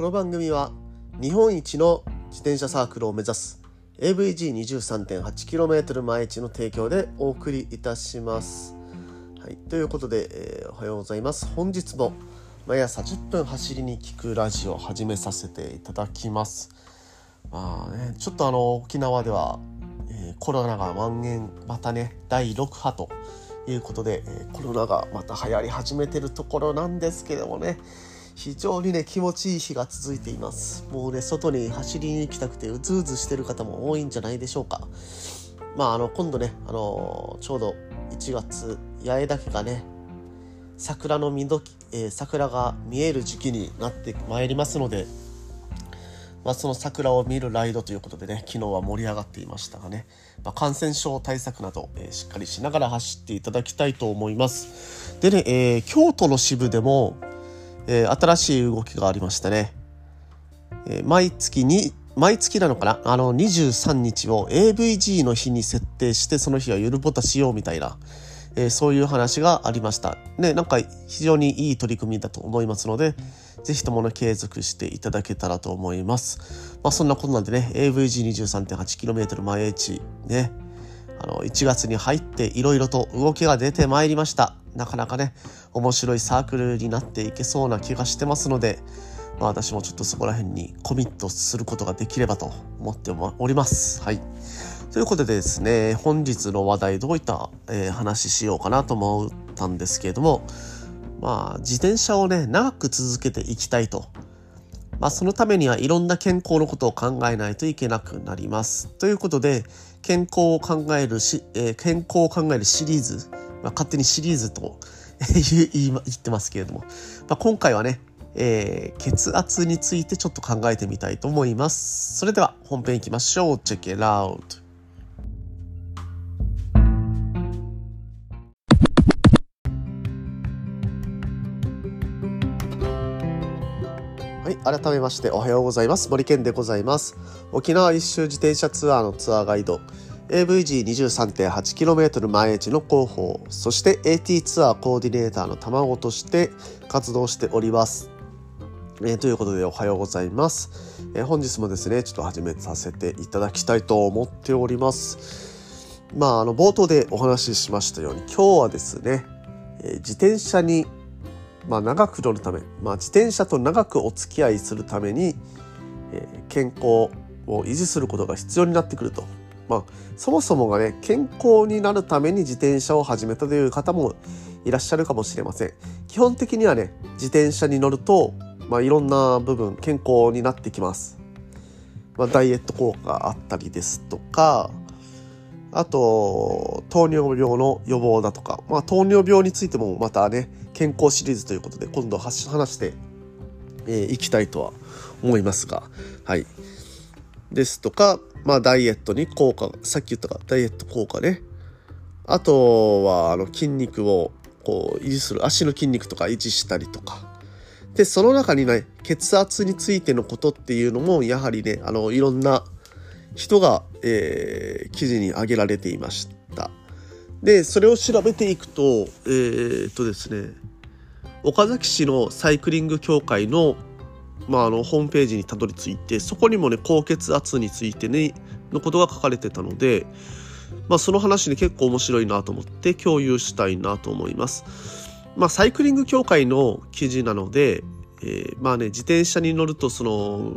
この番組は日本一の自転車サークルを目指す AVG23.8km 毎日の提供でお送りいたします。はい、ということで、えーおはようございます。本日も毎朝10分走りに聞くラジオを始めさせていただきます。まあね、ちょっとあの沖縄では、えーコロナが蔓延またね第6波ということで、えーコロナがまた流行り始めてるところなんですけどもね非常にね気持ちいい日が続いています。もうね外に走りに行きたくてうずうずしてる方も多いんじゃないでしょうか。まああの今度ねあのちょうど1月八重岳がね桜の見どき、えー桜が見える時期になってまいりますのでまあ、その桜を見るライドということでね昨日は盛り上がっていましたがね、まあ、感染症対策など、えーしっかりしながら走っていただきたいと思います。でね、えー京都の支部でも、えー新しい動きがありましたね、えー毎月に毎月なのかな？あの23日を AVG の日に設定してその日はゆるぼたしようみたいな、えーそういう話がありました。ねなんか非常にいい取り組みだと思いますのでぜひともね継続していただけたらと思います。まあそんなことなんでね AVG23.8km 毎日ねあの1月に入っていろいろと動きが出てまいりました。なかなかね面白いサークルになっていけそうな気がしてますのでまあ私もちょっとそこら辺にコミットすることができればと思っております。はい。ということでですね本日の話題どういった、えー話しようかなと思ったんですけれどもまあ自転車をね長く続けていきたいと。まあ、そのためにはいろんな健康のことを考えないといけなくなります。ということで、健康を考えるし、えー健康を考えるシリーズ、まあ、勝手にシリーズと 言い言ってますけれども、まあ、今回はね、えー血圧についてちょっと考えてみたいと思います。それでは本編いきましょう。チェック it out! はい、改めましておはようございます。森健でございます。沖縄一周自転車ツアーのツアーガイド、AVG23.8km 毎日の広報、そして AT ツアーコーディネーターの卵として活動しております。えーということでおはようございます、えー本日もですね、ちょっと始めさせていただきたいと思っております。まあ、あの、冒頭でお話ししましたように、今日はですね、えー自転車にまあ、長く乗るため、まあ、自転車と長くお付き合いするために、えー健康を維持することが必要になってくると。まあ、そもそもがね、健康になるために自転車を始めたという方もいらっしゃるかもしれません。基本的にはね、自転車に乗ると、まあ、いろんな部分、健康になってきます。まあ、ダイエット効果があったりですとか、あと、糖尿病の予防だとか、まあ、糖尿病についてもまたね、健康シリーズということで、今度は話してい、えーきたいとは思いますが、はい。ですとか、まあ、ダイエットに効果、さっき言ったか、ダイエット効果ね。あとは、あの、筋肉を、こう、維持する、足の筋肉とか維持したりとか。で、その中にね、血圧についてのことっていうのも、やはりね、あの、いろんな人が、えー記事に挙げられていました。で、それを調べていくと、えーっとですね、岡崎市のサイクリング協会の,、まあ、あのホームページにたどり着いてそこにもね高血圧についてねのことが書かれてたので、まあ、その話ね結構面白いなと思って共有したいなと思います。まあ、サイクリング協会の記事なので、えーまあね自転車に乗るとその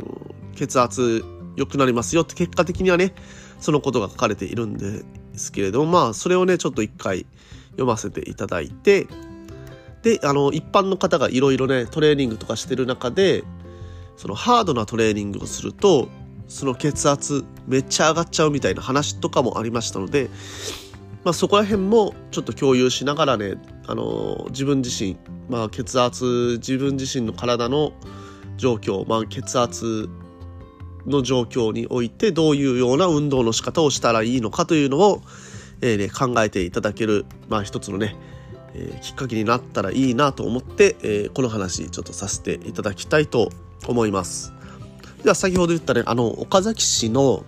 血圧良くなりますよって結果的にはねそのことが書かれているんですけれどもまあそれをねちょっと一回読ませていただいてであの一般の方がいろいろねトレーニングとかしてる中でそのハードなトレーニングをするとその血圧めっちゃ上がっちゃうみたいな話とかもありましたので、まあ、そこら辺もちょっと共有しながらねあの自分自身、まあ、血圧自分自身の体の状況、まあ、血圧の状況においてどういうような運動の仕方をしたらいいのかというのを、えーね、考えていただける、まあ、一つのねえきっかけになったらいいなと思って、えこの話ちょっとさせていただきたいと思います。では先ほど言ったねあの岡崎市の、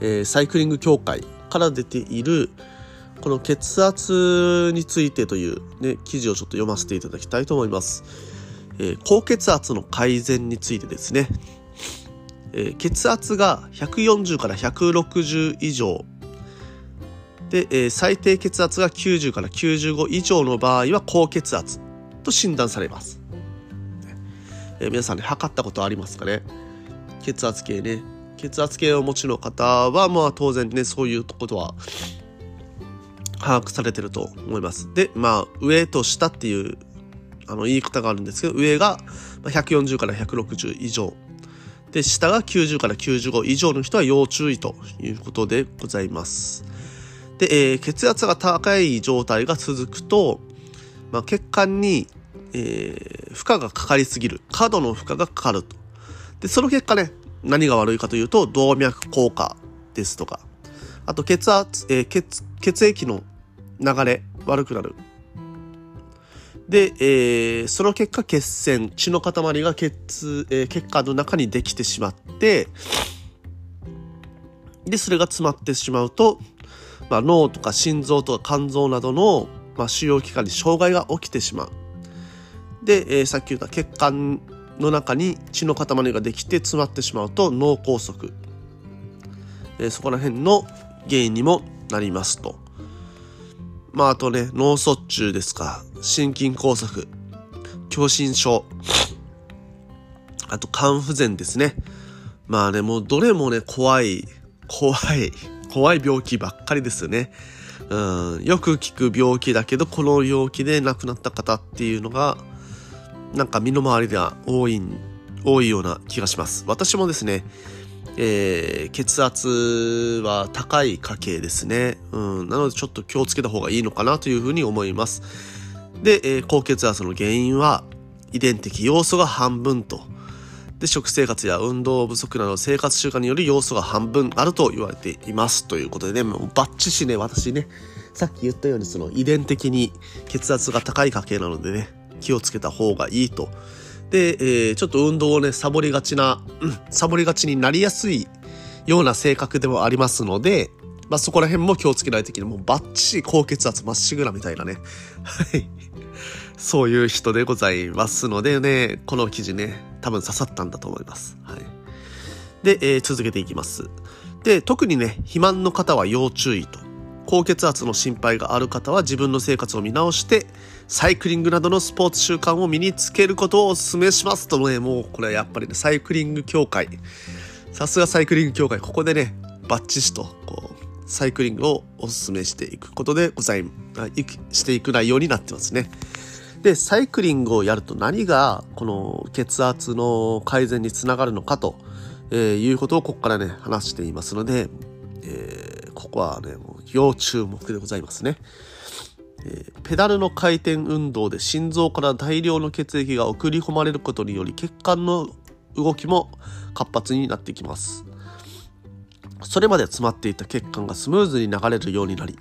えサイクリング協会から出ているこの血圧についてという、ね、記事をちょっと読ませていただきたいと思います。えー、高血圧の改善についてですね、えー、血圧が140から160以上で、えー、最低血圧が90から95以上の場合は高血圧と診断されます、えー、皆さんね測ったことありますかね？血圧計ね。血圧計をお持ちの方はまあ当然ねそういうことは把握されてると思います。でまあ上と下っていうあの言い方があるんですけど上が140から160以上。で下が90から95以上の人は要注意ということでございます。で、えー、血圧が高い状態が続くと、まあ、血管に、えー、負荷がかかりすぎる。過度の負荷がかかると。でその結果ね何が悪いかというと動脈硬化ですとか。あと血圧、えー、血血液の流れ悪くなる。で、えー、その結果血栓血の塊が血,、えー、血管の中にできてしまってでそれが詰まってしまうとまあ、脳とか心臓とか肝臓などの、まあ、主要器官に障害が起きてしまう。で、えー、さっき言った血管の中に血の塊ができて詰まってしまうと脳梗塞、えー、そこら辺の原因にもなりますと。まああとね脳卒中ですか。心筋梗塞。狭心症。あと肝不全ですね。まあねもうどれもね怖い。怖い。怖い病気ばっかりですよね。うん、よく聞く病気だけど、この病気で亡くなった方っていうのが、なんか身の回りでは多い、多いような気がします。私もですね、えー、血圧は高い家系ですね。うん、なのでちょっと気をつけた方がいいのかなというふうに思います。で、えー、高血圧の原因は遺伝的要素が半分とで食生活や運動不足など生活習慣による要素が半分あると言われていますということでねもうバッチシね私ねさっき言ったようにその遺伝的に血圧が高い家系なのでね気をつけた方がいいとで、えー、ちょっと運動をねサボりがちな、うん、サボりがちになりやすいような性格でもありますのでまあ、そこら辺も気をつけないといけない。もうバッチリ高血圧まっしぐらみたいなね。はい。そういう人でございますのでね、この記事ね、多分刺さったんだと思います。はい。で、えー、続けていきます。で、特にね、肥満の方は要注意と。高血圧の心配がある方は自分の生活を見直して、サイクリングなどのスポーツ習慣を身につけることをお勧めしますとね、もうこれはやっぱりね、サイクリング協会。さすがサイクリング協会、ここでね、バッチシと、こう、サイクリングをお勧めしていくことでござい、していく内容になってますね。で、サイクリングをやると何がこの血圧の改善につながるのかと、え、いうことをここからね、話していますので、えー、ここはね、もう要注目でございますね。えー、ペダルの回転運動で心臓から大量の血液が送り込まれることにより血管の動きも活発になってきます。それまで詰まっていた血管がスムーズに流れるようになり、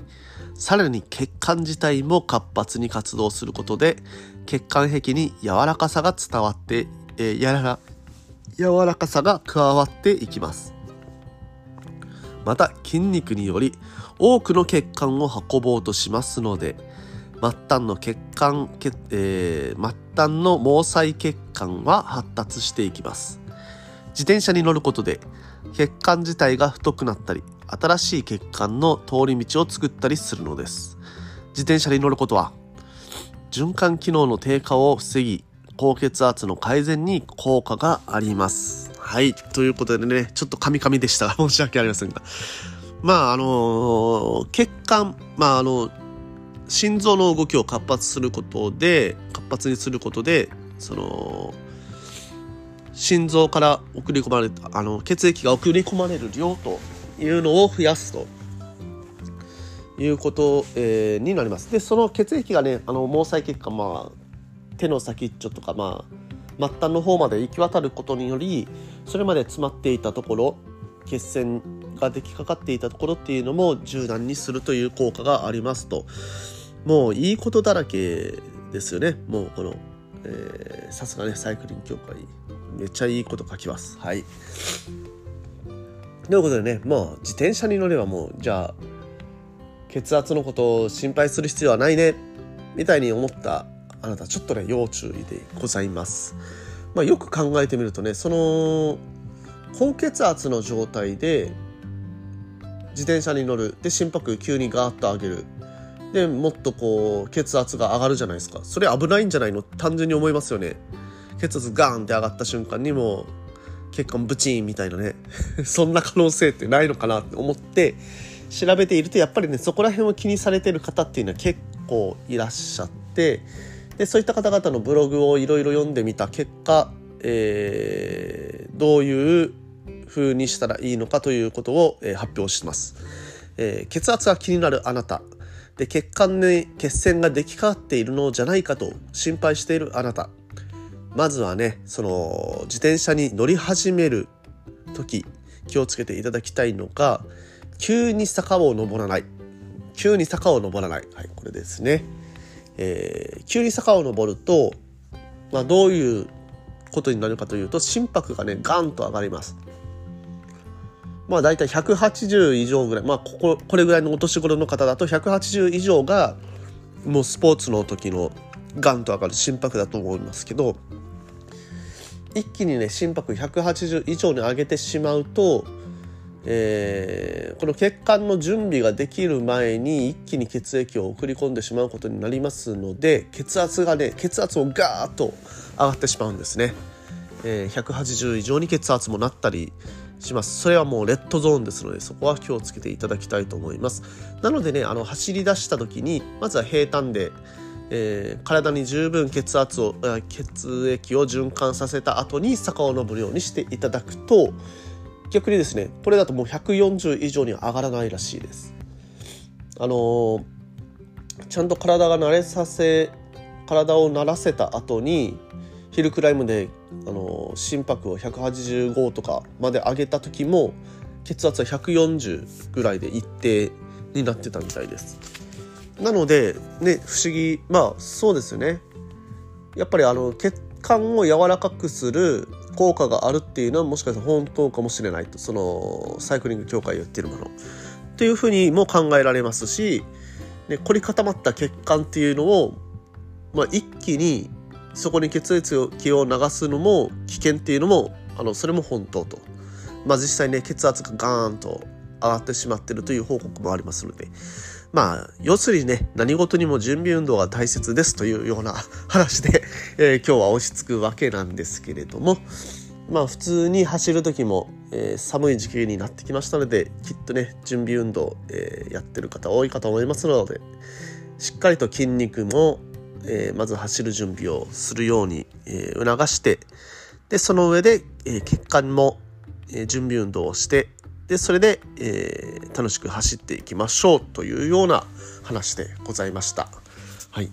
さらに血管自体も活発に活動することで血管壁に柔らかさが伝わって、えー、やら柔らかさが加わっていきます。また筋肉により多くの血管を運ぼうとしますので末端の血管、えー、末端の毛細血管は発達していきます。自転車に乗ることで血管自体が太くなったり新しい血管の通り道を作ったりするのです。自転車に乗ることは循環機能の低下を防ぎ高血圧の改善に効果があります。はい。ということでね、ちょっとカミカミでしたが、申し訳ありませんが。まあ、あの、血管、まあ、あの、心臓の動きを活発することで、活発にすることで、その、心臓から送り込まれた、あの、血液が送り込まれる量というのを増やすと。いうこと、えー、になります。でその血液がねあの毛細血管まあ手の先っちょとかまあ末端の方まで行き渡ることによりそれまで詰まっていたところ血栓ができかかっていたところっていうのも柔軟にするという効果がありますと。もういいことだらけですよね。もうこのさすがねサイクリング協会めっちゃいいこと書きます。はい。ということでねもう自転車に乗ればもうじゃあ血圧のことを心配する必要はないねみたいに思ったあなたちょっとね要注意でございます。まあ、よく考えてみるとねその高血圧の状態で自転車に乗る。で心拍急にガーッと上げる。でもっとこう血圧が上がるじゃないですか。それ危ないんじゃないの？単純に思いますよね。血圧ガーンって上がった瞬間にも血管ブチーンみたいなね。そんな可能性ってないのかなって思って調べているとやっぱりねそこら辺を気にされてる方っていうのは結構いらっしゃってでそういった方々のブログをいろいろ読んでみた結果、えー、どういう風にしたらいいのかということを、えー、発表します、えー、血圧が気になるあなた。で血管に血栓が出来上がっているのじゃないかと心配しているあなた。まずはねその自転車に乗り始める時気をつけていただきたいのが急に坂を登らない。急に坂を登らない、はい、これですね、えー、急に坂を登ると、まあ、どういうことになるかというと心拍がねガンと上がります。まあ大体180以上ぐらいまあこここれぐらいのお年頃の方だと180以上がもうスポーツの時のガンと上がる心拍だと思いますけど一気にね心拍180以上に上げてしまうと、えー、この血管の準備ができる前に一気に血液を送り込んでしまうことになりますので血圧がね血圧をガーッと上がってしまうんですね。えー、180以上に血圧もなったりしますそれはもうレッドゾーンですのでそこは気をつけていただきたいと思いますなのでねあの走り出した時にまずは平坦でえー、体に十分血圧を血液を循環させた後に坂を登るようにしていただくと逆にですねこれだともう140以上に上がらないらしいです。あのー、ちゃんと体が慣れさせ体を慣らせた後にヒルクライムで、あのー、心拍を185とかまで上げた時も血圧は140ぐらいで一定になってたみたいです。なのでね不思議まあそうですよね。やっぱりあの血管を柔らかくする効果があるっていうのはもしかしたら本当かもしれないと。そのサイクリング協会が言ってるもの。っていうふうにも考えられますし、ね、凝り固まった血管っていうのを、まあ、一気にそこに血液を流すのも危険っていうのもあのそれも本当と、まあ、実際ね血圧がガーンと上がってしまってるという報告もありますので。まあ、要するにね、何事にも準備運動が大切ですというような 話で、えー、今日は落ち着くわけなんですけれども、まあ普通に走る時も、えー、寒い時期になってきましたので、きっとね、準備運動、えー、やってる方多いかと思いますので、しっかりと筋肉も、えまず走る準備をするように、え促して、で、その上で、え血管も、え準備運動をして、でそれで、えー、楽しく走っていきましょうというような話でございました。はい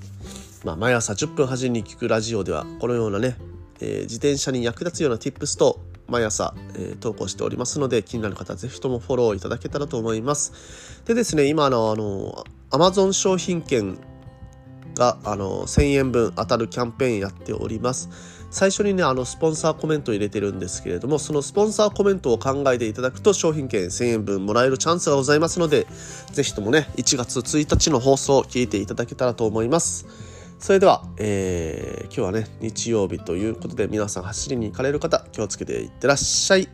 まあ、毎朝10分走りに聞くラジオではこのようなね、えー、自転車に役立つような tips と毎朝、えー、投稿しておりますので気になる方はぜひともフォローいただけたらと思います。でですね今のあの Amazon 商品券があの1000円分当たるキャンペーンやっております。最初にね、あの、スポンサーコメント入れてるんですけれども、そのスポンサーコメントを考えていただくと、商品券1000円分もらえるチャンスがございますので、ぜひともね、1月1日の放送を聞いていただけたらと思います。それでは、えー、今日はね、日曜日ということで、皆さん走りに行かれる方、気をつけていってらっしゃい。